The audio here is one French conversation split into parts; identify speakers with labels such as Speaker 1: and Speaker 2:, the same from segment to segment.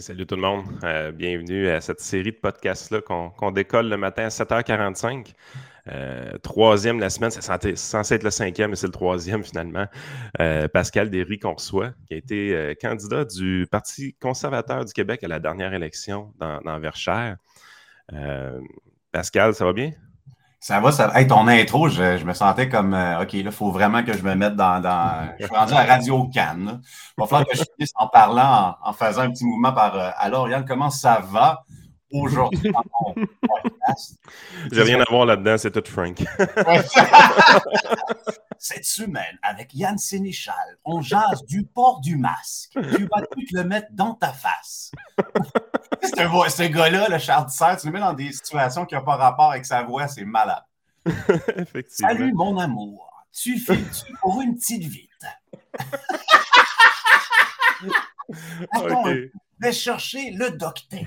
Speaker 1: Salut tout le monde. Euh, bienvenue à cette série de podcasts-là qu'on décolle le matin à 7h45. Euh, troisième de la semaine, c'est censé, être le cinquième, mais c'est le troisième finalement. Euh, Pascal Derry qu'on reçoit, qui a été candidat du Parti conservateur du Québec à la dernière élection dans, dans Verchères. Pascal, ça va bien?
Speaker 2: Ça va, ça Hey, ton intro, je, me sentais comme euh, OK, là, il faut vraiment que je me mette dans. Je suis rendu à Radio Cannes. Il va falloir que je finisse en parlant, en, faisant un petit mouvement par euh, Alors, Yann, comment ça va aujourd'hui dans mon
Speaker 1: podcast? J'ai rien à voir là-dedans, c'est tout Frank.
Speaker 2: Cette semaine, avec Yann Sénéchal, on jase du port du masque. Tu vas tout le mettre dans ta face? Ce gars-là, le Charles Serre, tu le mets dans des situations qui n'ont pas rapport avec sa voix, c'est malade. Effectivement. Salut, mon amour. Tu fais-tu pour une petite vite? Attends, okay. vais chercher le duct tape.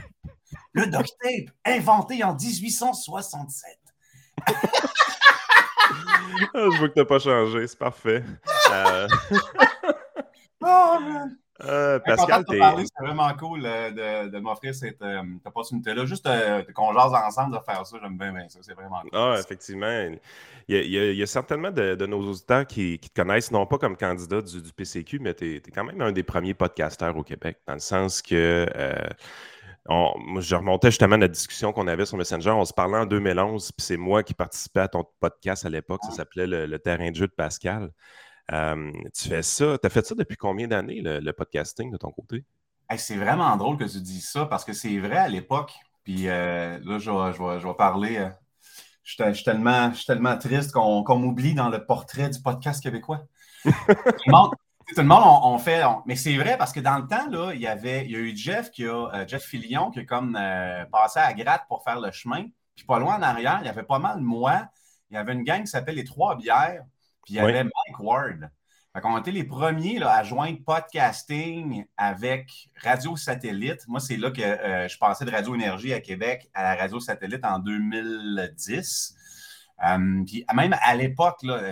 Speaker 2: Le duct tape, inventé en 1867.
Speaker 1: Ah, je vois que tu n'as pas changé, c'est parfait. Euh... oh,
Speaker 2: euh, Pascal, c'est vraiment cool euh, de, de m'offrir cette euh, opportunité-là. Juste euh, qu'on jase ensemble de faire ça, j'aime bien, bien ça. C'est vraiment cool.
Speaker 1: Ah, effectivement. Il y, a, certainement de, nos auditeurs qui, te connaissent, non pas comme candidat du, PCQ, mais tu es, quand même un des premiers podcasteurs au Québec, dans le sens que. je remontais justement à la discussion qu'on avait sur Messenger. On se parlait en 2011, puis c'est moi qui participais à ton podcast à l'époque. Ça ah. s'appelait le, terrain de jeu de Pascal tu fais ça, tu as fait ça depuis combien d'années, le, podcasting de ton côté?
Speaker 2: c'est vraiment drôle que tu dises ça parce que c'est vrai à l'époque. Puis euh, là, je vais, parler. Euh, je, suis tellement, tellement triste qu'on m'oublie dans le portrait du podcast québécois. tout le monde, on, fait. mais c'est vrai parce que dans le temps, là, il y avait il y a eu Jeff qui a euh, Jeff Filion qui a comme passé à gratte pour faire le chemin. Puis pas loin en arrière, il y avait pas mal moi. Il y avait une gang qui s'appelle les Trois Bières. Puis il y avait Mike Ward. Fait on a été les premiers à joindre podcasting avec Radio Satellite. Moi, c'est là que euh, je passais de Radio Énergie à Québec à la Radio Satellite en 2010. Euh, puis même à l'époque, euh,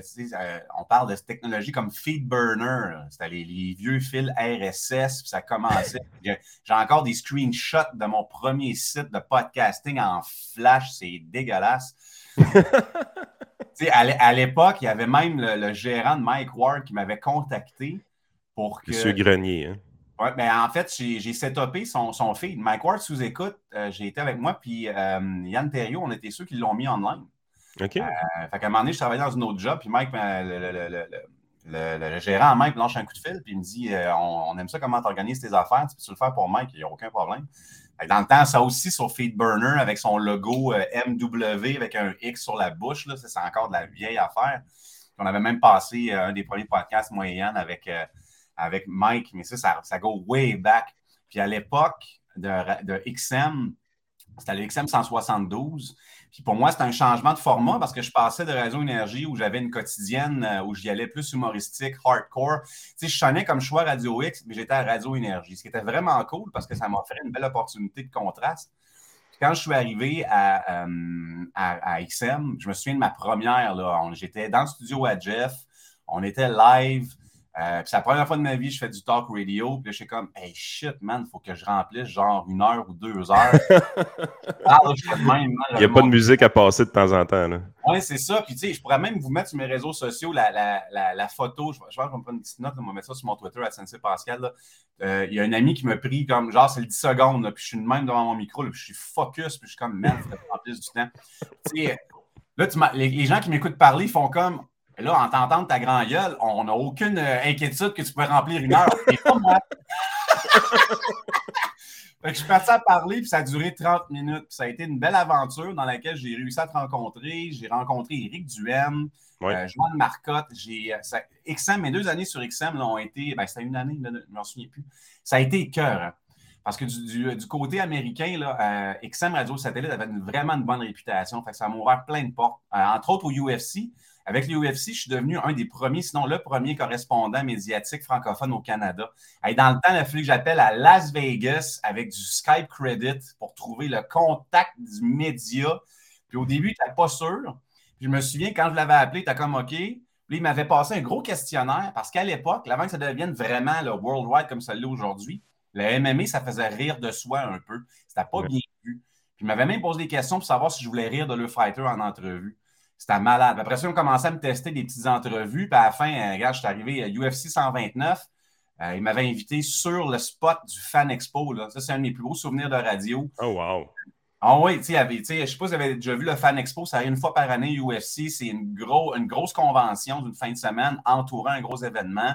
Speaker 2: on parle de technologies comme FeedBurner. C'était les, vieux fils RSS, puis ça commençait. J'ai encore des screenshots de mon premier site de podcasting en flash. C'est dégueulasse. à l'époque, il y avait même le, gérant de Mike Ward qui m'avait contacté pour que.
Speaker 1: Monsieur Grenier. Hein?
Speaker 2: Oui, mais en fait, j'ai setupé son, son feed. Mike Ward sous écoute, euh, j'ai été avec moi, puis euh, Yann Thériault, on était ceux qui l'ont mis en ligne. OK. Euh, fait qu'à un moment donné, je travaillais dans une autre job, puis Mike, le, le, gérant Mike lâche un coup de fil, puis il me dit on, aime ça comment tu organises tes affaires, tu peux le faire pour Mike, il n'y a aucun problème. Dans le temps, ça aussi sur Feedburner avec son logo euh, MW avec un X sur la bouche. C'est encore de la vieille affaire. On avait même passé euh, un des premiers podcasts, et avec, euh, avec Mike, mais ça, ça, ça, go way back. Puis à l'époque de, de XM, c'était le XM 172. Puis pour moi, c'était un changement de format parce que je passais de Radio Énergie où j'avais une quotidienne euh, où j'y allais plus humoristique, hardcore. Tu sais, je sonnais comme choix Radio X, mais j'étais à Radio Énergie, ce qui était vraiment cool parce que ça m'offrait une belle opportunité de contraste. quand je suis arrivé à, euh, à, XM, je me souviens de ma première. J'étais dans le studio à Jeff, on était live. Euh, c'est la première fois de ma vie que je fais du talk radio. Puis je suis comme, hey shit, man, il faut que je remplisse genre une heure ou deux heures.
Speaker 1: ah, même, il n'y a pas de musique à passer de temps en temps.
Speaker 2: Oui, c'est ça. Puis tu sais, je pourrais même vous mettre sur mes réseaux sociaux la, la, la, photo. Je, je vais prendre une petite note, on va mettre ça sur mon Twitter à Sensei Pascal. Euh, il y a un ami qui m'a pris comme genre, c'est le 10 secondes, puis je suis de même devant mon micro, puis je suis focus, puis je suis comme, man, il faut que je remplisse du temps. Tu sais, là, tu les, les gens qui m'écoutent parler font comme, là, en t'entendant ta grand gueule, on n'a aucune euh, inquiétude que tu peux remplir une heure. pas moi. je suis parti à parler, puis ça a duré 30 minutes. ça a été une belle aventure dans laquelle j'ai réussi à te rencontrer. J'ai rencontré Éric Duhem, oui. euh, Marcotte. J'ai, euh, mes deux années sur XM ont été. Ben, c'était une année, je ne m'en souviens plus. Ça a été cœur. Hein. Parce que du, côté américain, là, euh, XM Radio Satellite avait vraiment une bonne réputation. Fait ça m'a ouvert plein de portes. entre autres au UFC. Avec l'UFC, je suis devenu un des premiers, sinon le premier correspondant médiatique francophone au Canada. Et dans le temps, il a fallu que j'appelle à Las Vegas avec du Skype Credit pour trouver le contact du média. Puis au début, tu n'étais pas sûr. Puis je me souviens, quand je l'avais appelé, tu as comme OK. Puis il m'avait passé un gros questionnaire parce qu'à l'époque, avant que ça devienne vraiment le worldwide comme ça l'est aujourd'hui, le MMA, ça faisait rire de soi un peu. C'était pas bien vu. Puis, il m'avait même posé des questions pour savoir si je voulais rire de le fighter en entrevue. C'était malade. après ça, on commençait à me tester des petites entrevues. Puis à la fin, euh, regarde, je suis arrivé à UFC 129. Euh, il m'avait invité sur le spot du Fan Expo. Là. Ça, c'est un de mes plus beaux souvenirs de radio.
Speaker 1: Oh, wow.
Speaker 2: Ah oui, tu sais, je ne sais pas si vous avez déjà vu le Fan Expo, ça arrive une fois par année UFC. C'est une, gros, une grosse convention d'une fin de semaine entourant un gros événement.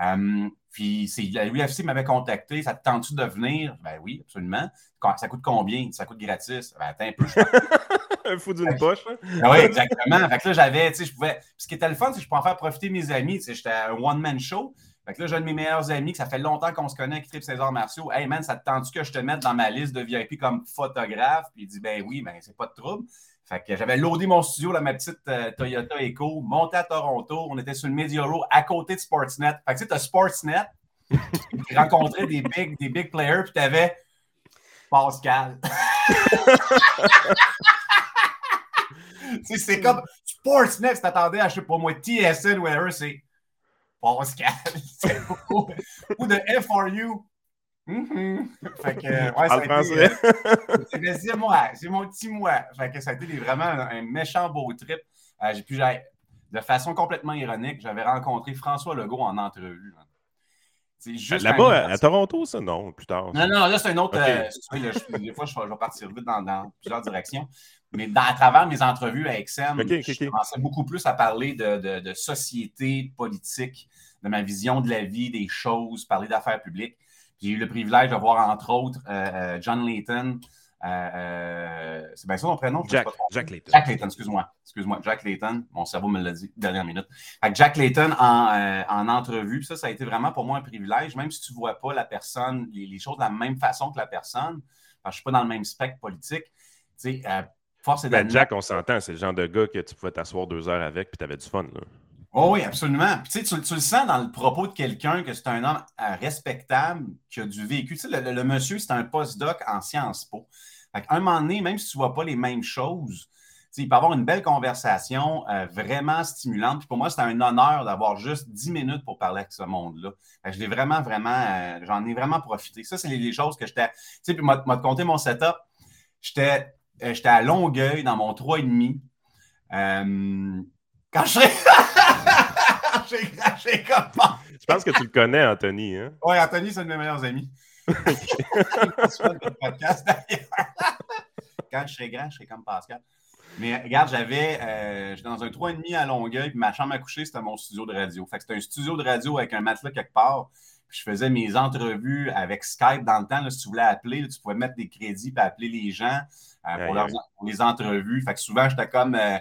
Speaker 2: Euh, puis la UFC m'avait contacté, ça te tente-tu de venir? Ben oui, absolument. Ça coûte combien? Ça coûte gratis. Ben attends un peu.
Speaker 1: un fou d'une poche. Hein?
Speaker 2: Ben oui, exactement. Fait que là, j'avais, tu sais, je pouvais. Ce qui était le fun, c'est que je pouvais en faire profiter mes amis. Tu sais, j'étais un one-man show. Fait que là, j'ai un de mes meilleurs amis, que ça fait longtemps qu'on se connaît, qui tripe ses arts martiaux. Hey man, ça te tente que je te mette dans ma liste de VIP comme photographe? Puis il dit, ben oui, ben c'est pas de trouble. Fait que j'avais loadé mon studio, là, ma petite euh, Toyota Echo, monté à Toronto. On était sur le Media Row à côté de Sportsnet. Fait que tu sais, as Sportsnet, tu rencontrais des big, des big players, puis tu avais Pascal. c'est comme Sportsnet, tu t'attendais à, je sais pas moi, TSN, whatever, c'est Pascal. Ou de FRU. Mm Fait que, ouais, euh, c'est moi, c'est mon petit moi. Fait que ça a été vraiment un, méchant beau trip. Euh, j'ai pu, de façon complètement ironique, j'avais rencontré François Legault en entrevue.
Speaker 1: Là-bas, à, Toronto, ça, non, plus tard.
Speaker 2: Non, non, là, c'est un autre. Euh, des fois, je, vais partir vite dans, plusieurs directions. Mais dans, à travers mes entrevues avec Sam, je commençais beaucoup plus à parler de, de, société, politique, de ma vision de la vie, des choses, parler d'affaires publiques. J'ai eu le privilège de voir, entre autres, euh, euh, John Layton. Euh, c'est bien ça son prénom?
Speaker 1: Jack, Jack Layton.
Speaker 2: Jack Layton, excuse-moi. Excuse-moi, Jack Layton. Mon cerveau me l'a dit, dernière minute. Jack Layton en, en, entrevue, ça, ça a été vraiment pour moi un privilège, même si tu ne vois pas la personne, les, choses de la même façon que la personne, parce que je ne suis pas dans le même spectre politique. Tu sais,
Speaker 1: force est ben, Jack, on s'entend, c'est le genre de gars que tu pouvais t'asseoir deux heures avec puis tu avais du fun. Là.
Speaker 2: Oh oui, absolument. tu, tu, le sens dans le propos de quelqu'un que c'est un homme euh, respectable, qui a du vécu. Sais, le, monsieur, c'est un postdoc en Sciences Po. Fait un moment donné, même si tu ne vois pas les mêmes choses, il peut avoir une belle conversation euh, vraiment stimulante. Puis pour moi, c'est un honneur d'avoir juste 10 minutes pour parler avec ce monde-là. Je l'ai vraiment, vraiment, euh, j'en ai vraiment profité. Ça, c'est les, choses que j'étais. Tu sais, puis moi, te compter mon setup. J'étais à Longueuil dans mon 3,5. Quand je j'ai craché comme
Speaker 1: Je pense que tu le connais, Anthony. Hein?
Speaker 2: Oui, Anthony, c'est un de mes meilleurs amis. podcast, Quand je serai grand, je serai comme Pascal. Mais regarde, j'avais euh, j'étais dans un 3,5 à Longueuil, puis ma chambre à coucher, c'était mon studio de radio. Fait que c'était un studio de radio avec un matelas quelque part. Puis je faisais mes entrevues avec Skype dans le temps. si tu voulais appeler, tu pouvais mettre des crédits et appeler les gens euh, pour, les entrevues. Fait que souvent, j'étais comme. Euh,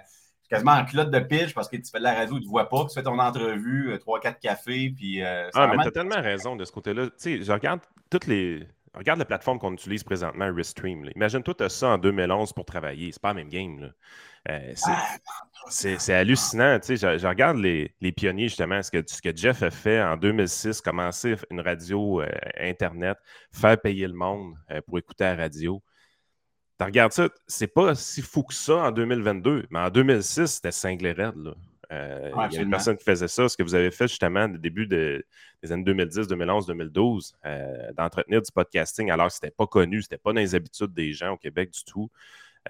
Speaker 2: quasiment en culotte de pitch parce que tu fais de la radio, tu ne vois pas, tu fais ton entrevue, 3-4 euh, cafés, puis...
Speaker 1: Euh, ah, mais tu as tellement raison de ce côté-là. Tu sais, je regarde toutes les... Regarde la plateforme qu'on utilise présentement, Restream. Imagine-toi, tu as ça en 2011 pour travailler. C'est pas la même game. Euh, ah, c'est hallucinant. Tu sais, je, regarde les, les, pionniers, justement, ce que, ce que Jeff a fait en 2006, commencer une radio Internet, faire payer le monde pour écouter la radio. Tu regardes ça, c'est pas si fou que ça en 2022, mais en 2006, c'était cinglé raide. Là. Euh, il y a une personne qui faisait ça, ce que vous avez fait justement au début des années 2010, 2011, 2012, d'entretenir du podcasting alors que ce n'était pas connu, ce n'était pas dans les habitudes des gens au Québec du tout.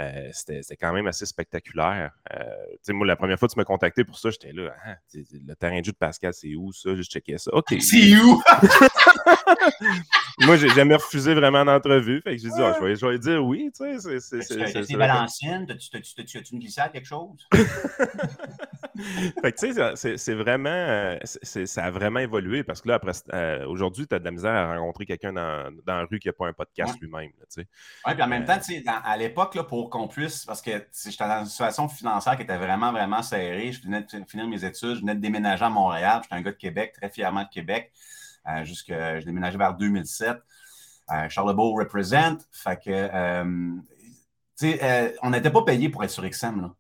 Speaker 1: Euh, c'était quand même assez spectaculaire. Euh, moi, la première fois que tu m'as contacté pour ça, j'étais là, ah, le terrain de jeu de Pascal, c'est où ça? Je checkais ça. OK.
Speaker 2: C'est où?
Speaker 1: moi, j'ai jamais refusé vraiment d'entrevue. Fait que j'ai dit, oh, je, vais, je, vais, dire oui. Tu sais,
Speaker 2: c'est Valenciennes. T'as-tu une glissade, quelque chose?
Speaker 1: fait que tu sais, c'est vraiment, euh, ça a vraiment évolué parce que là, après, euh, aujourd'hui, tu as de la misère à rencontrer quelqu'un dans, dans, la rue qui n'a pas un podcast lui-même. Oui,
Speaker 2: puis en même temps, sais, à l'époque, pour qu'on puisse, parce que j'étais dans une situation financière qui était vraiment, vraiment serrée. Je venais de finir mes études, je venais de déménager à Montréal. J'étais un gars de Québec, très fièrement de Québec. Euh, jusque, je déménageais vers 2007. Euh, Charlebourg represent. Fait que, euh, tu sais, on n'était pas payé pour être sur XM. Là.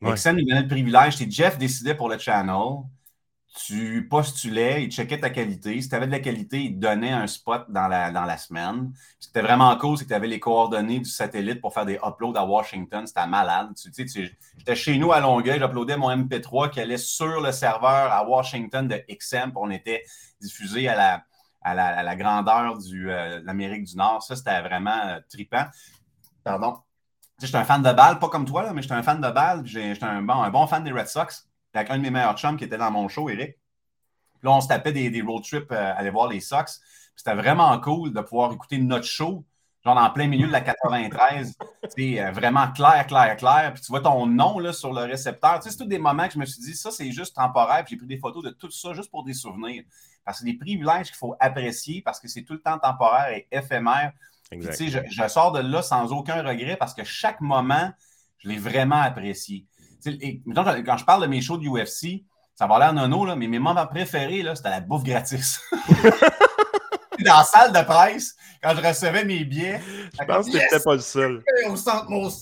Speaker 2: Ouais. XM nous donnait le privilège. Jeff décidait pour le channel tu postulais, il checkait ta qualité. Si tu avais de la qualité, il te donnait un spot dans la, dans la semaine. Ce qui était vraiment cool, c'est que tu avais les coordonnées du satellite pour faire des uploads à Washington. C'était malade. Tu, j'étais chez nous à Longueuil, j'uploadais mon MP3 qui allait sur le serveur à Washington de XM. On était diffusé à la, à la, grandeur de l'Amérique du Nord. Ça, c'était vraiment tripant. Pardon. Je suis un fan de balle, pas comme toi, là, mais j'étais un fan de balle. J'étais un bon, un bon fan des Red Sox. Avec un de mes meilleurs chums qui était dans mon show, Eric. là, on se tapait des, road trips à aller voir les Sox. C'était vraiment cool de pouvoir écouter notre show genre en plein milieu de la 93. c'est euh, vraiment clair, clair, clair. Puis tu vois ton nom là, sur le récepteur. Tu sais, c'est tous des moments que je me suis dit, ça, c'est juste temporaire. Puis j'ai pris des photos de tout ça juste pour des souvenirs. Parce que c'est des privilèges qu'il faut apprécier parce que c'est tout le temps temporaire et éphémère. Tu sais, je, sors de là sans aucun regret parce que chaque moment, je l'ai vraiment apprécié. Et, quand je parle de mes shows de UFC, ça va l'air nono, là, mais mes moments préférés, c'était la bouffe gratis. dans la salle de presse, quand je recevais mes billets.
Speaker 1: Je pense que yes! pas le seul.
Speaker 2: Au centre mon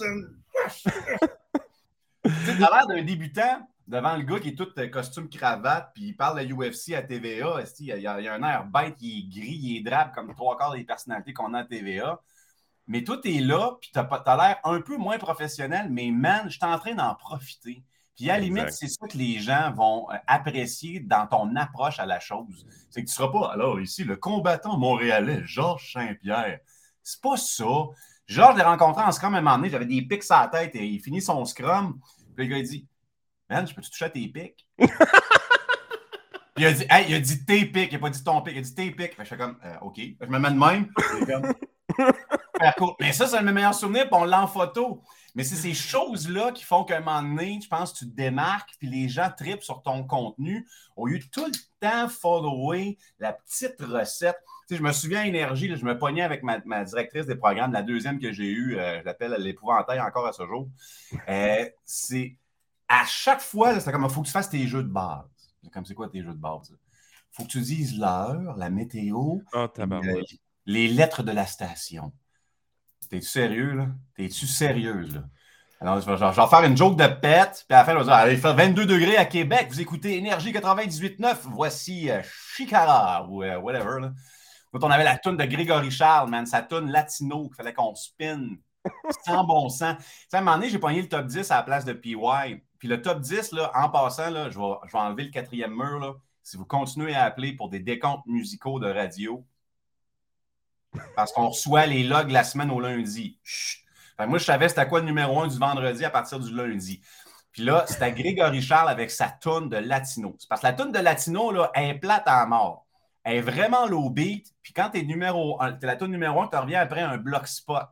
Speaker 2: Tu l'air d'un débutant devant le gars qui est tout euh, costume cravate, puis il parle de UFC à TVA. Il y, a, a, un air bête, il est gris, il est drabe comme trois quarts des personnalités qu'on a à TVA. Mais toi, tu es là, puis tu as, l'air un peu moins professionnel, mais man, je suis en train d'en profiter. Puis à la limite, c'est ça que les gens vont euh, apprécier dans ton approche à la chose. C'est que tu ne seras pas, alors ici, le combattant montréalais, Georges Saint-Pierre. C'est pas ça. Georges, je l'ai rencontré en scrum à un moment donné, j'avais des pics à la tête et il finit son scrum. Puis le gars, il dit Man, je peux-tu toucher à tes pics? Il a dit, hey, il a dit tes pics, il n'a pas dit ton pic, il a dit tes pics. Je fais comme, euh, OK. Je me mets de même. Mais ça, c'est mes meilleurs souvenirs, puis on l'a en photo. Mais c'est ces choses-là qui font qu'à un moment donné, je pense que tu te démarques, puis les gens tripent sur ton contenu au lieu de tout le temps follower la petite recette. Tu sais, je me souviens Énergie, je me pognais avec ma, directrice des programmes, la deuxième que j'ai eue, euh, je l'appelle l'épouvantail encore à ce jour. Euh, c'est à chaque fois, c'est comme il faut que tu fasses tes jeux de base. Comme c'est quoi tes jeux de base? Il faut que tu dises l'heure, la météo,
Speaker 1: oh,
Speaker 2: les lettres de la station. T'es-tu sérieux, là? T'es-tu sérieuse, là? Alors, je vais, faire une joke de pète, puis à la fin, je vais dire, allez, il fait 22 degrés à Québec, vous écoutez Énergie 98.9, voici euh, Chicara, ou euh, whatever, là. Quand on avait la toune de Grégory Charles, man, sa toune latino, qu'il fallait qu'on spin, sans bon sens. Tu sais, à un moment donné, j'ai pogné le top 10 à la place de PY, puis le top 10, là, en passant, là, je, vais, enlever le quatrième mur. Si vous continuez à appeler pour des décomptes musicaux de radio, parce qu'on reçoit les logs la semaine au lundi. moi, je savais c'était quoi le numéro un du vendredi à partir du lundi. Puis là, c'était Grégory Charles avec sa toune de Latino. C'est parce que la toune de Latino, elle est plate à mort. Elle est vraiment low beat. Puis quand tu es numéro un, la toune numéro un, tu reviens après un block spot.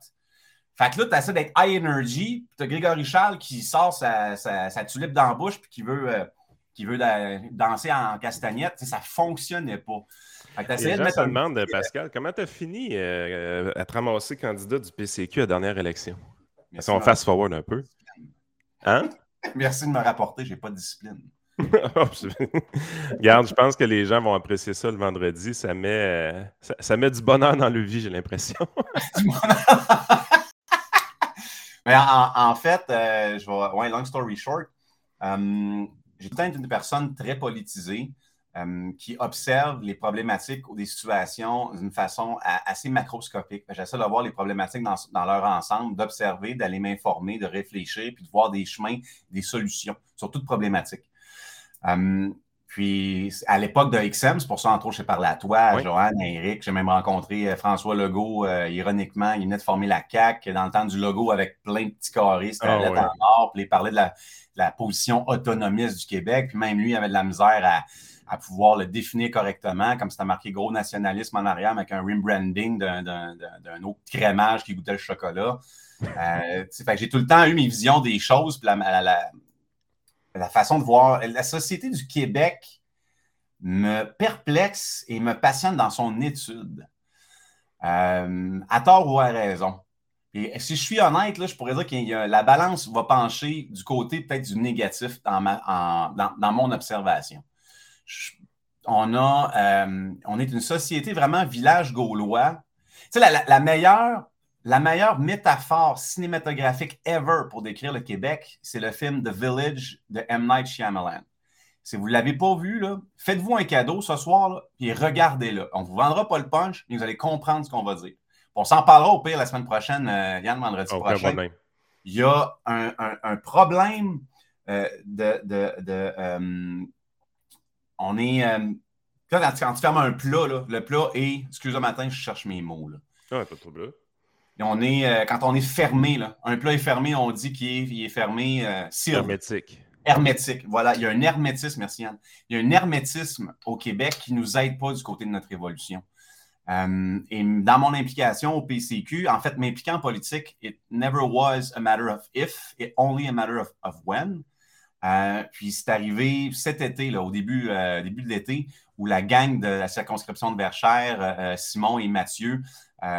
Speaker 2: Fait que là, tu essaies d'être high energy. Puis tu as Grégory Charles qui sort sa, sa, tulipe dans la bouche puis qui veut, euh, qui veut danser en castagnette. ça fonctionnait pas.
Speaker 1: Les gens se demandent, Pascal, comment tu as fini euh, à te ramasser candidat du PCQ à la dernière élection? Est-ce qu'on fast forward un peu? Hein?
Speaker 2: Merci de me rapporter, j'ai pas de discipline.
Speaker 1: Regarde, je pense que les gens vont apprécier ça le vendredi. Ça met, euh, ça, met du bonheur dans le vie, j'ai l'impression.
Speaker 2: Mais en, fait, euh, je vais. Ouais, long story short, j'ai tout une personne très politisée. Euh, qui observent les problématiques ou des situations d'une façon assez macroscopique. J'essaie de voir les problématiques dans, leur ensemble, d'observer, d'aller m'informer, de réfléchir, puis de voir des chemins, des solutions sur toute problématique. Euh, puis, à l'époque de XM, c'est pour ça, entre autres, j'ai parlé à toi, à Joanne, à Eric. J'ai même rencontré euh, François Legault, ironiquement. Il venait de former la CAC dans le temps du logo avec plein de petits carrés. C'était ah, lettre en or. Puis, il parlait de la, la, position autonomiste du Québec. Puis, même lui, il avait de la misère à, à pouvoir le définir correctement, comme c'était marqué gros nationalisme en arrière avec un rebranding d'un autre crémage qui goûtait le chocolat. Euh, j'ai tout le temps eu mes visions des choses, puis la, la, façon de voir. La société du Québec me perplexe et me passionne dans son étude. Euh, à tort ou à raison. Et si je suis honnête, là, je pourrais dire que la balance va pencher du côté peut-être du négatif dans, ma, dans mon observation on, a, euh, on est une société vraiment village gaulois. Tu sais, la, meilleure, la meilleure métaphore cinématographique ever pour décrire le Québec, c'est le film The Village de M. Night Shyamalan. Si vous ne l'avez pas vu, faites-vous un cadeau ce soir et regardez-le. On ne vous vendra pas le punch, mais vous allez comprendre ce qu'on va dire. On s'en parlera au pire la semaine prochaine, euh, Yann, vendredi prochain. Il y a un, problème euh, de, on est. Euh, Quand, tu fermes un plat, le plat est, excusez-moi matin, je cherche mes mots. Là.
Speaker 1: Ah, pas de problème.
Speaker 2: On est, euh, quand on est fermé, là, un plat est fermé, on dit qu'il est, fermé. Euh,
Speaker 1: hermétique.
Speaker 2: Hermétique. Voilà, il y a un hermétisme, merci Yann. Il y a un hermétisme au Québec qui ne nous aide pas du côté de notre évolution. Euh, et dans mon implication au PCQ, en fait, m'impliquer en politique, it never was a matter of if, it only a matter of, of when. Euh, puis c'est arrivé cet été, là, au début, euh, début de l'été, où la gang de la circonscription de Verchères, Simon et Mathieu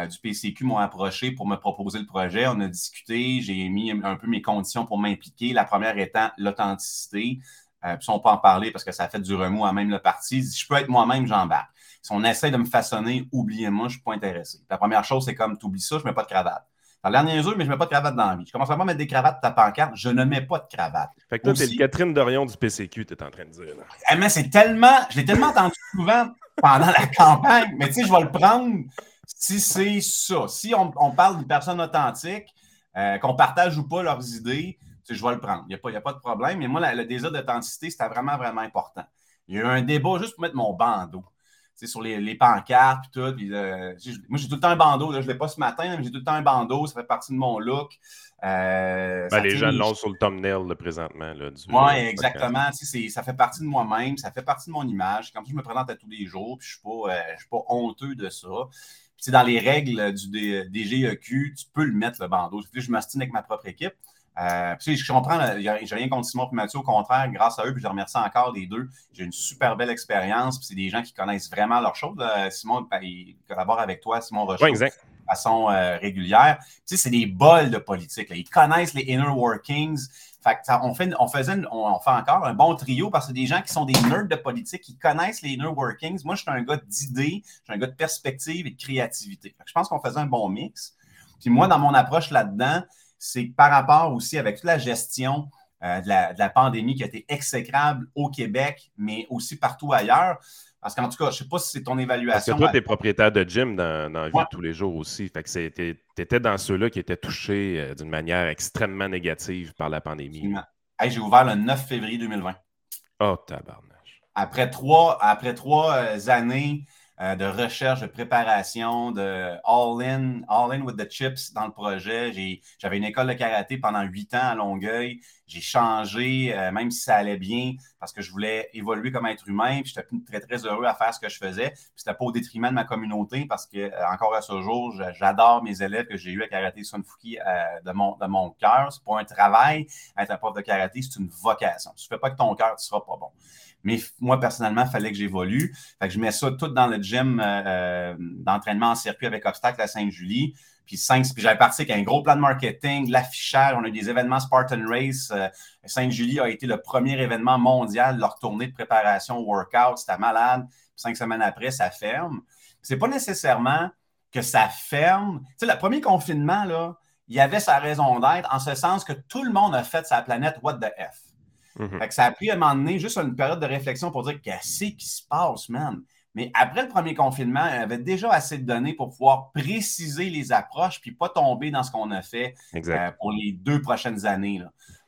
Speaker 2: du PCQ m'ont approché pour me proposer le projet. On a discuté, j'ai mis un peu mes conditions pour m'impliquer. La première étant l'authenticité. puis on peut en parler parce que ça fait du remous à même le parti. Si je peux être moi-même, j'embarque. Si on essaie de me façonner, oubliez-moi, je ne suis pas intéressé. La première chose, c'est comme, tu oublies ça, je ne mets pas de cravate. Dans l'air mais je ne mets pas de cravate dans la vie. Je commence à pas mettre des cravates ta pancarte, je ne mets pas de cravate.
Speaker 1: Fait que toi, le Catherine Dorion du PCQ, tu es en train de dire.
Speaker 2: Eh, mais c'est tellement, je l'ai tellement entendu souvent pendant la campagne, mais tu sais, je vais le prendre si c'est ça. Si on, parle d'une personne authentique, euh, qu'on partage ou pas leurs idées, je vais le prendre. Il n'y a, a, pas de problème. Mais moi, le désir d'authenticité, c'était vraiment, vraiment important. Il y a eu un débat juste pour mettre mon bandeau sur les, les, pancartes et tout. Euh, moi, j'ai tout le temps un bandeau. je ne l'ai pas ce matin, mais j'ai tout le temps un bandeau. Ça fait partie de mon look.
Speaker 1: Euh, ben, les gens l'ont sur le thumbnail présentement.
Speaker 2: Oui, exactement. Ça fait partie de moi-même. Ça fait partie de mon image. Comme ça, je me présente à tous les jours. Puis je ne suis, euh, suis, pas honteux de ça. Puis, dans les règles du DGEQ, tu peux le mettre, le bandeau. Je m'astine avec ma propre équipe. Euh, je comprends, j'ai rien contre Simon et Mathieu, au contraire, grâce à eux, puis je les remercie encore les deux. J'ai une super belle expérience, puis c'est des gens qui connaissent vraiment leur chose. Simon, ben, il collabore avec toi, Simon Rochaud, de façon euh, régulière. Tu sais, c'est des bols de politique. Ils connaissent les inner workings. On, fait, on, faisait, on, fait encore un bon trio parce que des gens qui sont des nerds de politique, qui connaissent les inner workings. Moi, je suis un gars d'idées, je suis un gars de perspective et de créativité. je pense qu'on faisait un bon mix. Puis moi, dans mon approche là-dedans, c'est par rapport aussi avec toute la gestion euh, de, la, pandémie qui a été exécrable au Québec, mais aussi partout ailleurs. Parce qu'en tout cas, je ne sais pas si c'est ton évaluation. Parce que
Speaker 1: toi, tu es propriétaire de gym dans, la vie de tous les jours aussi. Fait que tu étais dans ceux-là qui étaient touchés euh, d'une manière extrêmement négative par la pandémie.
Speaker 2: J'ai ouvert le 9 février 2020.
Speaker 1: Oh, tabarnage.
Speaker 2: Après trois, après trois euh, années euh, de recherche, de préparation, de all-in, all-in with the chips dans le projet. J'avais une école de karaté pendant huit ans à Longueuil. J'ai changé, euh, même si ça allait bien, parce que je voulais évoluer comme être humain. Puis j'étais très, très heureux à faire ce que je faisais. Puis c'était pas au détriment de ma communauté, parce que euh, encore à ce jour, j'adore mes élèves que j'ai eu à Karaté Sunfuki de mon, de mon cœur. C'est pas un travail. Être un prof de karaté, c'est une vocation. Si tu fais pas que ton cœur, tu seras pas bon. Mais moi, personnellement, il fallait que j'évolue. Fait que je mets ça tout dans le gym euh, euh, d'entraînement en circuit avec obstacle à Sainte-Julie. Puis, cinq, puis j'avais parti avec un gros plan de marketing, l'affichage. On a eu des événements Spartan Race. Euh, Sainte-Julie a été le premier événement mondial, leur tournée de préparation workout. C'était malade. cinq semaines après, ça ferme. C'est pas nécessairement que ça ferme. Tu sais, le premier confinement, là, il y avait sa raison d'être en ce sens que tout le monde a fait sa planète What the F. Mhm. ça a pris à un moment donné juste une période de réflexion pour dire qu'est-ce qui se passe, man? Mais après le premier confinement, il y avait déjà assez de données pour pouvoir préciser les approches puis pas tomber dans ce qu'on a fait euh, pour les deux prochaines années.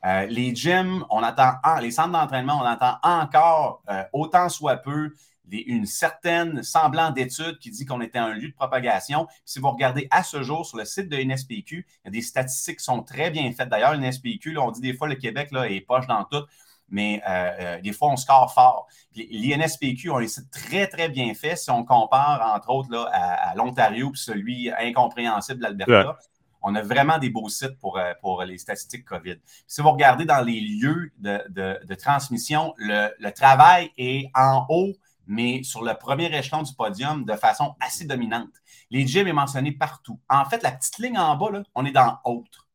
Speaker 2: Euh, les gyms, on attend, les centres d'entraînement, on attend encore, euh, autant soit peu, une certaine semblant d'étude qui dit qu'on était un lieu de propagation. si vous regardez à ce jour sur le site de l'NSPQ, il y a des statistiques qui sont très bien faites. D'ailleurs, l'NSPQ, on dit des fois le Québec là, est poche dans tout, mais euh, euh, des fois, on score fort. L'INSPQ ont des sites très, très bien faits si on compare, entre autres, là, à, l'Ontario puis celui incompréhensible de l'Alberta. On a vraiment des beaux sites pour, euh, pour les statistiques COVID. si vous regardez dans les lieux de, transmission, le, le, travail est en haut mais sur le premier échelon du podium de façon assez dominante. Les gyms est mentionné partout. En fait, la petite ligne en bas, on est dans autre.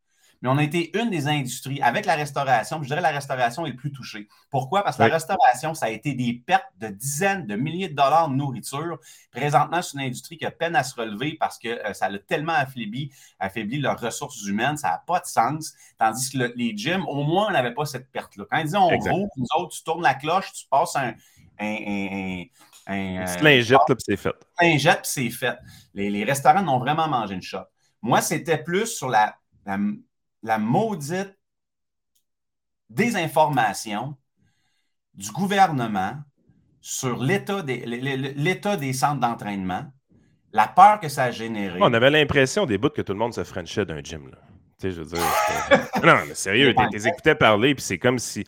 Speaker 2: Mais on a été une des industries, avec la restauration, je dirais la restauration est le plus touchée. Pourquoi? Parce que la restauration, ça a été des pertes de dizaines de milliers de dollars de nourriture. Présentement, c'est une industrie qui a peine à se relever parce que euh, ça a tellement affaibli, affaibli leurs ressources humaines, ça n'a pas de sens. Tandis que les gyms, au moins, on n'avait pas cette perte-là. Quand ils disent on roule, nous autres, tu tournes la cloche, tu passes un, un,
Speaker 1: un, un lingette, puis c'est fait.
Speaker 2: Lingette, puis c'est fait. Les, restaurants ont vraiment mangé une shot. Moi, c'était plus sur la, la, maudite désinformation du gouvernement sur l'état des, l'état des centres d'entraînement, la peur que ça a généré.
Speaker 1: On avait l'impression des bouts que tout le monde se frenchait d'un gym. Là. Tu sais, je veux dire. non, mais sérieux, tu les écoutais parler, puis c'est comme si.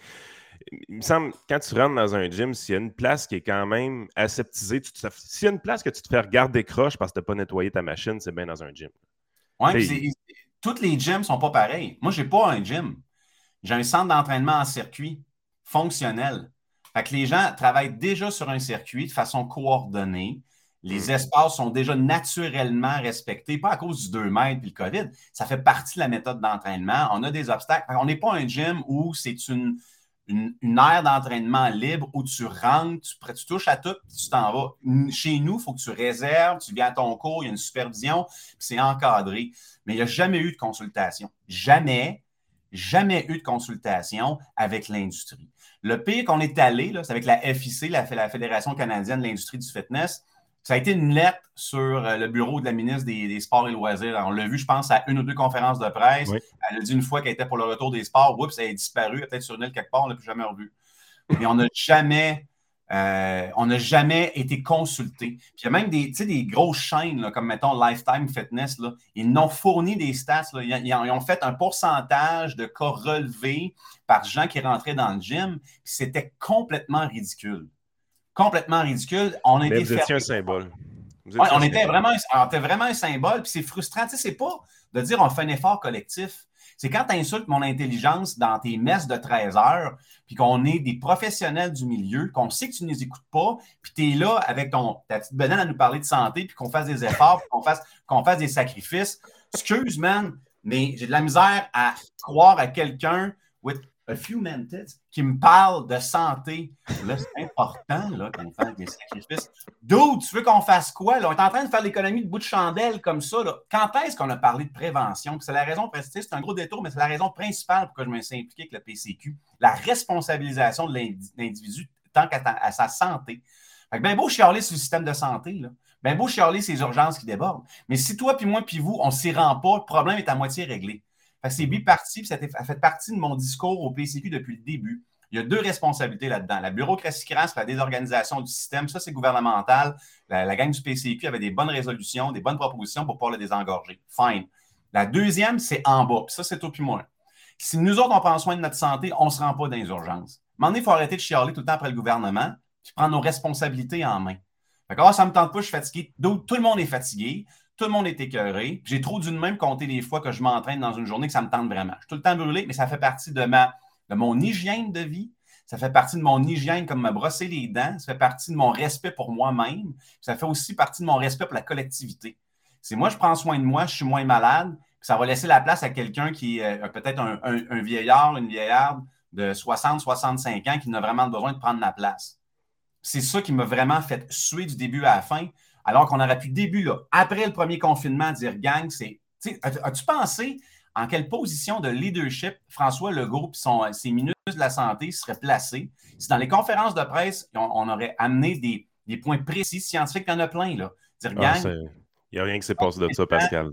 Speaker 1: Il me semble, quand tu rentres dans un gym, s'il y a une place qui est quand même aseptisée, s'il y a une place que tu te fais regarder croche parce que tu n'as pas nettoyé ta machine, c'est bien dans un gym.
Speaker 2: Oui, toutes les gyms ne sont pas pareils. Moi, je n'ai pas un gym. J'ai un centre d'entraînement en circuit fonctionnel. Fait que les gens travaillent déjà sur un circuit de façon coordonnée. Les hmm. espaces sont déjà naturellement respectés, pas à cause du 2 mètres et le COVID. Ça fait partie de la méthode d'entraînement. On a des obstacles. On n'est pas un gym où c'est une, une, aire d'entraînement libre où tu rentres, tu, touches à tout, puis tu t'en vas. Chez nous, il faut que tu réserves, tu viens à ton cours, il y a une supervision, puis c'est encadré. Mais il n'y a jamais eu de consultation. Jamais, jamais eu de consultation avec l'industrie. Le pire qu'on est allé, c'est avec la FIC, la, Fédération canadienne de l'industrie du fitness. Ça a été une lettre sur euh, le bureau de la ministre des, Sports et Loisirs. on l'a vu, je pense, à une ou deux conférences de presse. Elle a dit une fois qu'elle était pour le retour des sports, oups, elle a disparu, peut-être sur une île quelque part, on ne l'a plus jamais revu. Mais on n'a jamais euh, on n'a jamais été consulté. Puis il y a même des, des grosses chaînes, comme mettons Lifetime Fitness, là, ils n'ont fourni des stats. Ils, ont fait un pourcentage de cas relevés par gens qui rentraient dans le gym. C'était complètement ridicule. Complètement ridicule. On était
Speaker 1: vous étiez un symbole.
Speaker 2: on, était vraiment, on était vraiment un symbole. Puis c'est frustrant. Tu sais, c'est pas de dire on fait un effort collectif. C'est quand tu insultes mon intelligence dans tes messes de 13 heures, puis qu'on est des professionnels du milieu, qu'on sait que tu ne les écoutes pas, puis tu es là avec ton, ta petite banane à nous parler de santé, puis qu'on fasse des efforts, puis qu'on fasse, qu'on fasse des sacrifices. Excuse, man, mais j'ai de la misère à croire à quelqu'un with a few minutes qui me parle de santé. Là, c'est important là, qu'on fasse des sacrifices. D'où tu veux qu'on fasse quoi? On est en train de faire l'économie de bout de chandelle comme ça. Quand est-ce qu'on a parlé de prévention? C'est la raison, c'est un gros détour, mais c'est la raison principale pourquoi je me suis impliqué avec le PCQ. La responsabilisation de l'individu tant qu'à sa santé. Fait que bien beau chialer sur le système de santé, là. Bien beau chialer ces urgences qui débordent. Mais si toi, puis moi, puis vous, on ne s'y rend pas, le problème est à moitié réglé. C'est biparti, puis ça fait partie de mon discours au PCQ depuis le début. Il y a deux responsabilités là-dedans. La bureaucratie crasse, la désorganisation du système, ça, c'est gouvernemental. La, gang du PCQ avait des bonnes résolutions, des bonnes propositions pour pouvoir le désengorger. Fine. La deuxième, c'est en bas. Puis ça, c'est tout puis moins. Si nous autres, on prend soin de notre santé, on ne se rend pas dans les urgences. À il faut arrêter de chialer tout le temps après le gouvernement, puis prendre nos responsabilités en main. D'accord? Ça ne me tente pas, je suis fatigué. Tout le monde est fatigué. Tout le monde est écœuré. J'ai trop d'une même compter les fois que je m'entraîne dans une journée que ça me tente vraiment. Je suis tout le temps brûlé, mais ça fait partie de, ma, de mon hygiène de vie. Ça fait partie de mon hygiène comme me brosser les dents. Ça fait partie de mon respect pour moi-même. Ça fait aussi partie de mon respect pour la collectivité. C'est moi, je prends soin de moi, je suis moins malade. ça va laisser la place à quelqu'un qui est euh, peut-être un, un, vieillard, une vieillarde de 60, 65 ans qui n'a vraiment besoin de prendre ma place. C'est ça qui m'a vraiment fait suer du début à la fin. Alors qu'on aurait pu, début, là, après le premier confinement, dire gang, c'est. As-tu pensé en quelle position de leadership François Legault et ses ministres de la Santé seraient placés? Si dans les conférences de presse, on, aurait amené des, points précis scientifiques, il y en a plein, là. Dire
Speaker 1: ah, gang. Il n'y a rien qui s'est passé de ça, Pascal.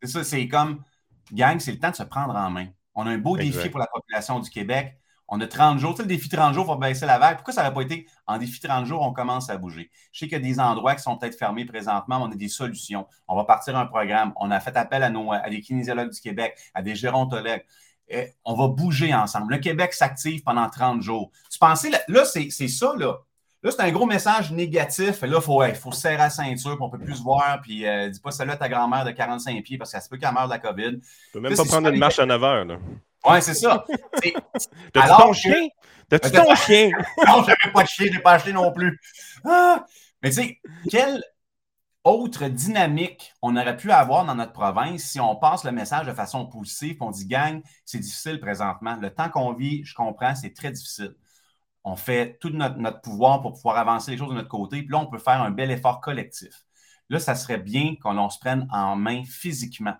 Speaker 2: C'est ça, c'est comme gang, c'est le temps de se prendre en main. On a un beau défi pour la population du Québec. On a 30 jours. Tu sais, le défi 30 jours, il faut baisser la vague. Pourquoi ça n'aurait pas été en défi 30 jours, on commence à bouger? Je sais qu'il y a des endroits qui sont peut-être fermés présentement, mais on a des solutions. On va partir un programme. On a fait appel à, nos, à des kinésiologues du Québec, à des gérontologues. Et on va bouger ensemble. Le Québec s'active pendant 30 jours. Tu pensais, là, c'est ça, là. Là, c'est un gros message négatif. Là, il faut, faut serrer la ceinture, puis on ne peut plus se voir. Puis, euh, dis pas salut à ta grand-mère de 45 pieds parce qu'elle se peut qu'elle meure de la COVID. Tu
Speaker 1: peux même pas prendre une marche à 9 heures. Là.
Speaker 2: Ouais, c'est ça.
Speaker 1: T'as-tu ton chien? T'as-tu ton chien?
Speaker 2: non, j'avais pas de chien, j'ai pas acheté non plus. Ah! Mais tu sais, quelle autre dynamique on aurait pu avoir dans notre province si on passe le message de façon positive, on dit gang, c'est difficile présentement. Le temps qu'on vit, je comprends, c'est très difficile. On fait tout notre, notre pouvoir pour pouvoir avancer les choses de notre côté, puis là, on peut faire un bel effort collectif. Là, ça serait bien qu'on se prenne en main physiquement.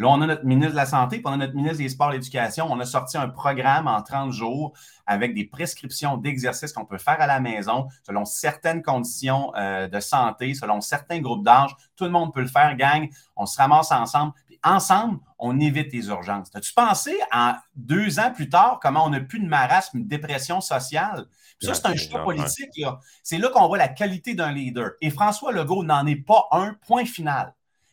Speaker 2: Là, on a notre ministre de la Santé, puis on a notre ministre des Sports et de l'Éducation. On a sorti un programme en 30 jours avec des prescriptions d'exercices qu'on peut faire à la maison selon certaines conditions euh, de santé, selon certains groupes d'âge. Tout le monde peut le faire, gang. On se ramasse ensemble. Puis ensemble, on évite les urgences. As-tu pensé, en deux ans plus tard, comment on n'a plus de marasme, de dépression sociale? ça, c'est un choix politique. C'est là qu'on voit la qualité d'un leader. Et François Legault n'en est pas un point final.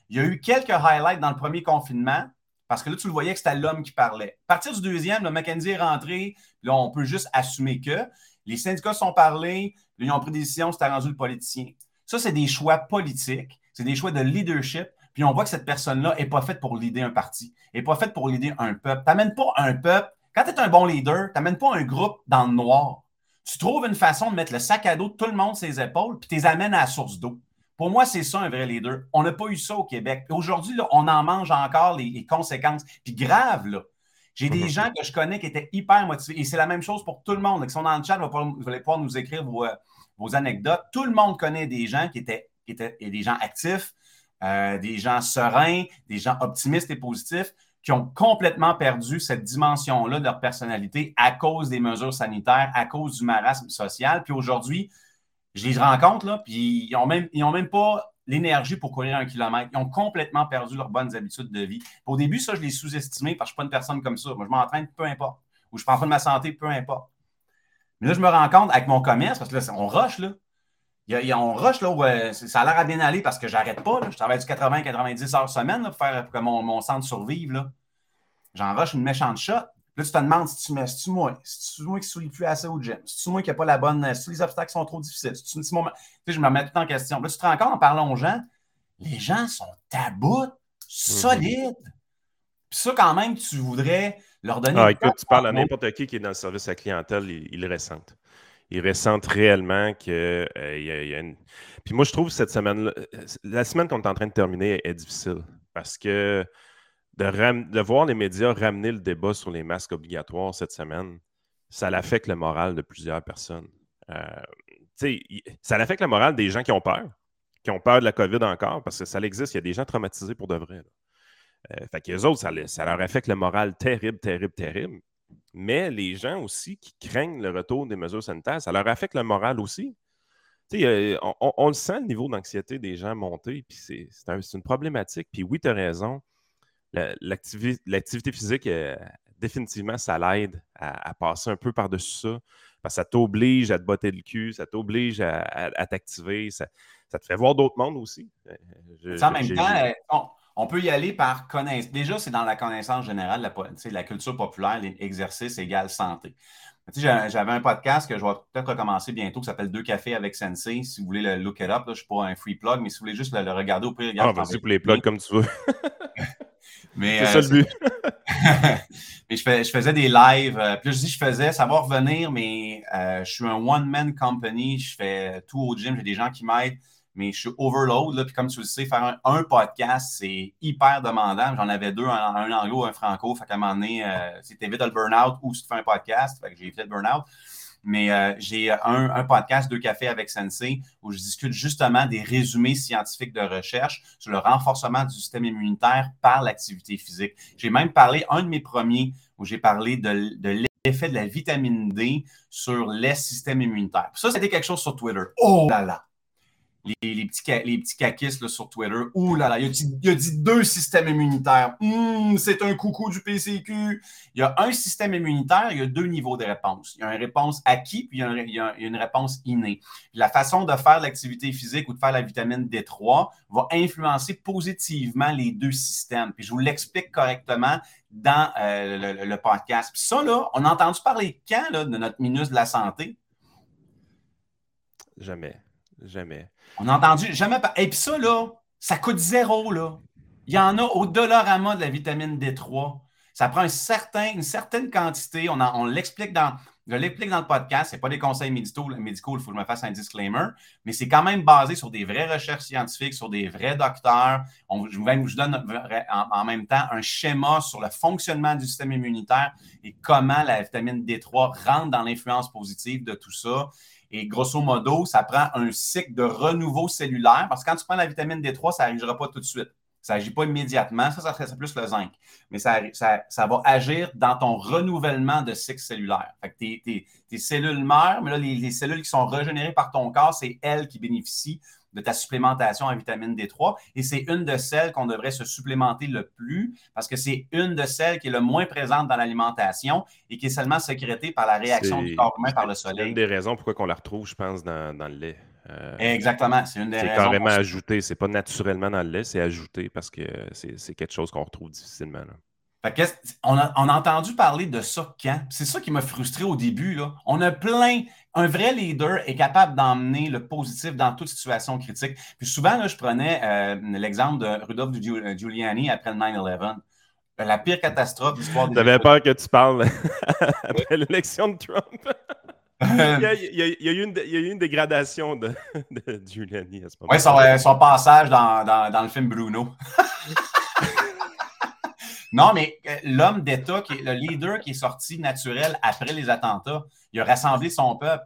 Speaker 2: Il y a eu quelques highlights dans le premier confinement, parce que là, tu le voyais que c'était l'homme qui parlait. À partir du deuxième, le McKenzie est rentré. Là, on peut juste assumer que les syndicats sont parlés, ils ont pris des décisions, c'était rendu le politicien. Ça, c'est des choix politiques, c'est des choix de leadership. Puis on voit que cette personne-là n'est pas faite pour leader un parti, n'est pas faite pour leader un peuple. Tu n'amènes pas un peuple. Quand tu es un bon leader, tu n'amènes pas un groupe dans le noir. Tu trouves une façon de mettre le sac à dos de tout le monde sur ses épaules, puis tu les amènes à la source d'eau. Pour moi, c'est ça un vrai leader. On n'a pas eu ça au Québec. Aujourd'hui, on en mange encore les, conséquences. Puis grave, là. J'ai des gens que je connais qui étaient hyper motivés. Et c'est la même chose pour tout le monde. Qui sont dans le chat, vous allez pouvoir nous écrire vos, vos, anecdotes. Tout le monde connaît des gens qui étaient, qui étaient des gens actifs, euh, des gens sereins, des gens optimistes et positifs qui ont complètement perdu cette dimension-là de leur personnalité à cause des mesures sanitaires, à cause du marasme social. Puis aujourd'hui, je les rencontre, là, puis ils n'ont même, même pas l'énergie pour courir un kilomètre. Ils ont complètement perdu leurs bonnes habitudes de vie. Au début, ça, je les sous-estimais parce que je ne suis pas une personne comme ça. Moi, je m'entraîne, peu importe. Ou je prends soin de ma santé, peu importe. Mais là, je me rends compte avec mon commerce, parce que là, on rush, là. On rush, là, où ça a l'air à bien aller parce que j'arrête pas. Je travaille du 80-90 heures semaine pour faire pour que mon, mon centre survive. J'en rush une méchante shot. Là, tu te demandes si tu mets, si tu moi, si tu moi qui ne souris plus assez au gym, si tu moi qui n'a pas la bonne, si les obstacles sont trop difficiles, si tu, si mon, tu sais, je me remets tout en question. Là, tu te rends compte en parlant aux gens, les gens sont tabous, solides. Puis ça, quand même, tu voudrais leur donner.
Speaker 1: Ah, écoute, tu parles à n'importe qui qui est dans le service à clientèle, il, le ressent. Il ressent réellement qu'il euh, y, a une. Puis moi, je trouve cette semaine, la semaine qu'on est en train de terminer est difficile parce que de, voir les médias ramener le débat sur les masques obligatoires cette semaine, ça affecte le moral de plusieurs personnes. Euh, ça affecte le moral des gens qui ont peur, qui ont peur de la COVID encore, parce que ça existe, il y a des gens traumatisés pour de vrai. Euh, fait que les autres, ça, leur affecte le moral terrible, terrible, terrible. Mais les gens aussi qui craignent le retour des mesures sanitaires, ça leur affecte le moral aussi. On, on, le sent, le niveau d'anxiété des gens monter, puis c'est une problématique. Puis oui, tu as raison l'activité physique, euh, définitivement, ça l'aide à, passer un peu par-dessus ça. Parce que ça t'oblige à te botter le cul, ça t'oblige à, t'activer, ça, te fait voir d'autres mondes aussi.
Speaker 2: Euh, en même temps, euh, on, peut y aller par connaissance. Déjà, c'est dans la connaissance générale, la, la culture populaire, l'exercice égale santé. J'avais un podcast que je vais peut-être recommencer bientôt qui s'appelle Deux cafés avec Sensei. Si vous voulez le look it up, je ne suis pas un free plug, mais si vous voulez juste le, regarder au pire,
Speaker 1: Ah, vas-y pour les plugs comme tu veux.
Speaker 2: c'est ça le euh, but. mais je, faisais des lives. Euh, puis je dis je faisais, ça va revenir, mais euh, je suis un one-man company. Je fais tout au gym. J'ai des gens qui m'aident, mais je suis overload. Là, puis comme tu le sais, faire un, podcast, c'est hyper demandant. J'en avais deux, un, un anglo, un franco. Fait qu'à un moment donné, c'était vite le burn-out ou si tu fais un podcast. Fait que j'ai évité le burn-out mais euh, j'ai un, podcast Deux cafés avec Sensei où je discute justement des résumés scientifiques de recherche sur le renforcement du système immunitaire par l'activité physique. J'ai même parlé, un de mes premiers, où j'ai parlé de, de l'effet de la vitamine D sur les systèmes immunitaires. Ça, c'était quelque chose sur Twitter. Oh là là! Les, petits, les petits caquistes sur Twitter. Ouh là là, il a dit, deux systèmes immunitaires. Hum, c'est un coucou du PCQ. Il y a un système immunitaire, il y a deux niveaux de réponse. Il y a une réponse acquis, puis il y a, une réponse innée. la façon de faire l'activité physique ou de faire la vitamine D3 va influencer positivement les deux systèmes. Puis je vous l'explique correctement dans euh, le, podcast. Puis ça, là, on a entendu parler quand de notre ministre de la Santé?
Speaker 1: Jamais. Jamais.
Speaker 2: On a entendu jamais. Et puis ça, là, ça coûte zéro, là. Il y en a au dollarama de la vitamine D3. Ça prend une certaine quantité. On, l'explique dans, je l'explique dans le podcast. Ce n'est pas des conseils médicaux, médicaux, il faut que je me fasse un disclaimer, mais c'est quand même basé sur des vraies recherches scientifiques, sur des vrais docteurs. On, je, vous donne en, même temps un schéma sur le fonctionnement du système immunitaire et comment la vitamine D3 rentre dans l'influence positive de tout ça. Et grosso modo, ça prend un cycle de renouveau cellulaire parce que quand tu prends la vitamine D3, ça n'agira pas tout de suite. Ça n'agit pas immédiatement. Ça, ça serait plus le zinc. Mais ça, ça, va agir dans ton renouvellement de cycle cellulaire. Fait que tes, cellules meurent, mais là, les, cellules qui sont régénérées par ton corps, c'est elles qui bénéficient de ta supplémentation en vitamine D3 et c'est une de celles qu'on devrait se supplémenter le plus parce que c'est une de celles qui est le moins présente dans l'alimentation et qui est seulement sécrétée par la réaction du corps humain par le soleil. C'est
Speaker 1: une des raisons pourquoi on la retrouve, je pense, dans, le lait.
Speaker 2: Euh, Exactement, c'est une des raisons.
Speaker 1: C'est carrément ajouté, c'est pas naturellement dans le lait, c'est ajouté parce que c'est quelque chose qu'on retrouve difficilement.
Speaker 2: On, a, entendu parler de ça quand? C'est ça qui m'a frustré au début. Là. On a plein. Un vrai leader est capable d'emmener le positif dans toute situation critique. Puis souvent, là, je prenais euh, l'exemple de Rudolph Giuliani après le 9-11 la pire catastrophe de l'histoire
Speaker 1: J'avais peur que tu parles après l'élection de Trump? il, y a, eu une, dégradation de, Giuliani à ce moment.
Speaker 2: Oui, son, euh, son, passage dans, dans, dans, le film Bruno. Non, mais euh, l'homme d'État, qui est le leader qui est sorti naturel après les attentats, il a rassemblé son peuple.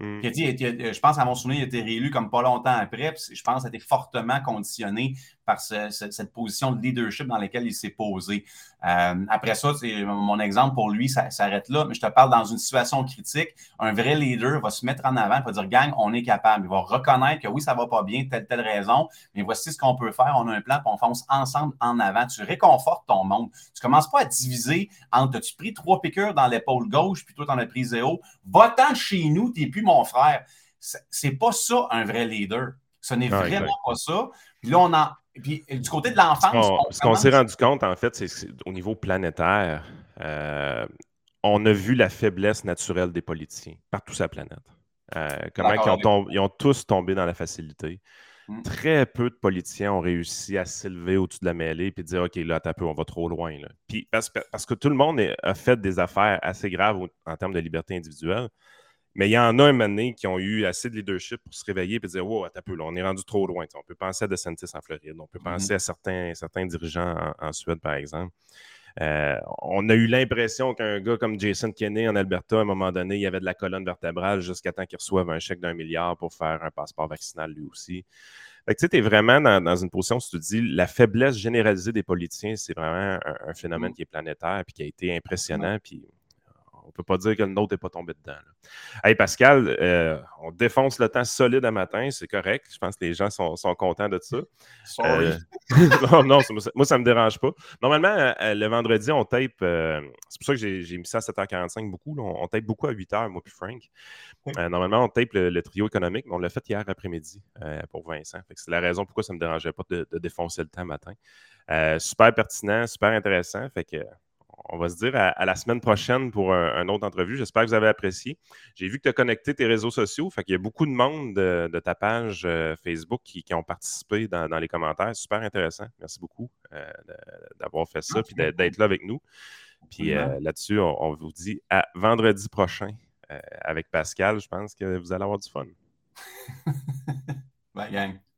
Speaker 2: Mm. je pense à mon souvenir, il a été réélu comme pas longtemps après. je pense qu'il a été fortement conditionné par cette position de leadership dans laquelle il s'est posé. Euh, après ça, mon exemple pour lui ça s'arrête là, mais je te parle dans une situation critique. Un vrai leader va se mettre en avant, va dire Gang, on est capable. Il va reconnaître que oui, ça va pas bien, telle, telle raison, mais voici ce qu'on peut faire. On a un plan, puis on fonce ensemble en avant. Tu réconfortes ton monde. Tu commences pas à diviser entre as-tu pris trois piqûres dans l'épaule gauche, puis toi, tu en as pris zéro? Va-t'en chez nous, tu n'es plus mon frère. C'est pas ça un vrai leader. Ce n'est vraiment pas ça. Puis là, on en, puis du côté de l'enfance.
Speaker 1: Ce qu'on s'est rendu compte, en fait, c'est qu'au niveau planétaire, euh, on a vu la faiblesse naturelle des politiciens partout sur la planète. Euh, comment ils ont, tous tombé dans la facilité. Hmm. Très peu de politiciens ont réussi à s'élever au-dessus de la mêlée et dire OK, là, t'as peu, on va trop loin. Puis parce, que tout le monde a fait des affaires assez graves en termes de liberté individuelle. Mais il y en a un moment qui ont eu assez de leadership pour se réveiller et dire Wow, peu, là, on est rendu trop loin. on peut penser à DeSantis en Floride, on peut mm-hmm. penser à certains, certains dirigeants en, Suède, par exemple. Euh, on a eu l'impression qu'un gars comme Jason Kenney en Alberta, à un moment donné, il y avait de la colonne vertébrale jusqu'à temps qu'il reçoive un chèque d'un milliard pour faire un passeport vaccinal lui aussi. Fait tu es vraiment dans, une position où tu te dis la faiblesse généralisée des politiciens, c'est vraiment un, phénomène mm. qui est planétaire et qui a été impressionnant. Puis on ne peut pas dire que le nôtre n'est pas tombé dedans. Hey Pascal, euh, on défonce le temps solide à matin, c'est correct. Je pense que les gens sont, contents de ça. Euh, non, moi, ça ne me dérange pas. Normalement, euh, le vendredi, on tape. c'est pour ça que j'ai mis ça à 7h45 beaucoup. On, tape beaucoup à 8h, moi puis Frank. normalement, on tape le, trio économique, mais on l'a fait hier après-midi pour Vincent. C'est la raison pourquoi ça ne me dérangeait pas de, de, défoncer le temps matin. super pertinent, super intéressant. Fait que on va se dire à, la semaine prochaine pour un, autre entrevue. J'espère que vous avez apprécié. J'ai vu que tu as connecté tes réseaux sociaux. Fait qu'il y a beaucoup de monde de, ta page euh, Facebook qui, ont participé dans, les commentaires. Super intéressant. Merci beaucoup euh, d'avoir fait ça et d'être là avec nous. Puis euh, là-dessus, on, vous dit à vendredi prochain avec Pascal. Je pense que vous allez avoir du fun.
Speaker 2: Bye, gang.